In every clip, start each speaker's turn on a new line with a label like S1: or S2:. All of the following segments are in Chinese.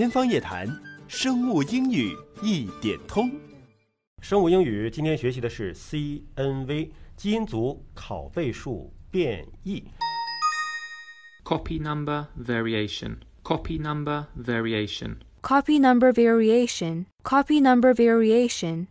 S1: 天方夜谭，生物英语一点通。
S2: 生物英语今天学习的是 CNV 基因组拷贝数变异。
S3: Copy number variation. Copy number variation.
S4: Copy number variation. Copy number variation.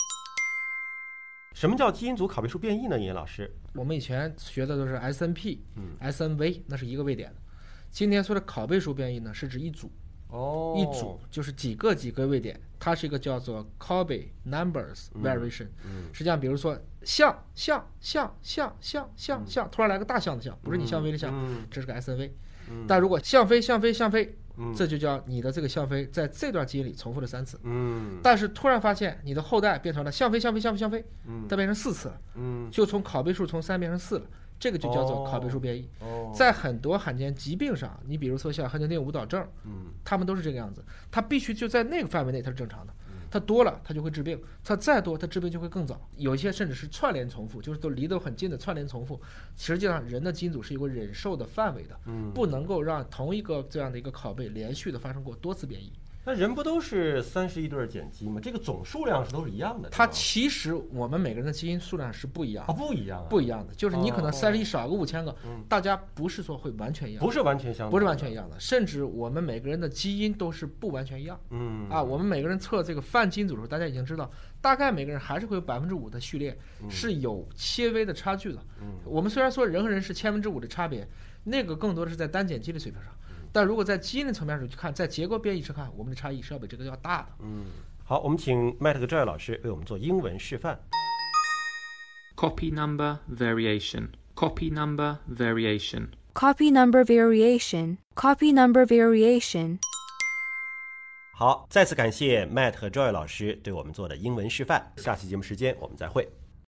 S2: 什么叫基因组拷贝数变异呢？尹老师，
S5: 我们以前学的都是 SNP、
S2: 嗯
S5: SNV，那是一个位点的。今天说的拷贝数变异呢，是指一组，
S2: 哦。
S5: 一组就是几个几个位点，它是一个叫做 Copy numbers variation。
S2: 嗯。
S5: 实际上，比如说像像像像像像像，突然来个大象的象，不是你像飞的象，
S2: 嗯。
S5: 这是个 SNV。
S2: 嗯。
S5: 但如果像飞像飞像飞，
S2: 嗯。
S5: 这就叫你的这个像飞在这段基因里重复了三次。
S2: 嗯。
S5: 但是突然发现你的后代变成了像飞像飞像飞像飞，
S2: 嗯。
S5: 再变成四次了，
S2: 嗯。
S5: 就从拷贝数从三变成四了，这个就叫做拷贝数变异。
S2: 哦
S5: 在很多罕见疾病上，你比如说像亨廷顿舞蹈症，
S2: 嗯。
S5: 他们都是这个样子，他必须就在那个范围内它是正常的，它多了它就会治病，它再多它治病就会更早，有一些甚至是串联重复，就是都离得很近的串联重复。实际上人的基因组是有个忍受的范围的，
S2: 嗯，
S5: 不能够让同一个这样的一个拷贝连续的发生过多次变异。
S2: 那人不都是三十一对碱基吗？这个总数量是都是一样的。
S5: 它其实我们每个人的基因数量是不一样
S2: 啊
S5: 的，
S2: 不一样啊，
S5: 不一样的，就是你可能
S2: 哦
S5: 三十一少个五千个
S2: 嗯，
S5: 大家不是说会完全一样，
S2: 不是完全相同，
S5: 不是完全一。样的，甚至我们每个人的基因都是不完全一样
S2: 嗯
S5: 啊。我们每个人测这个泛基因组的时候，大家已经知道，大概每个人还是会有百分之五的序列是有些微的差距的。
S2: 嗯
S5: 我们虽然说人和人是千分之五的差别，那个更多的是在单碱基的水平上，但如果在基因的层面上去看，在结构变异上看，我们的差异是要比这个要大的。
S2: 嗯，好，我们请麦特和 Joy 老师为我们做英文示范。
S3: Copy number variation. Copy number variation.
S4: Copy number variation. Copy number variation.
S2: 好，再次感谢 Matt 和 Joy 老师对我们做的英文示范。下期节目时间我们再会。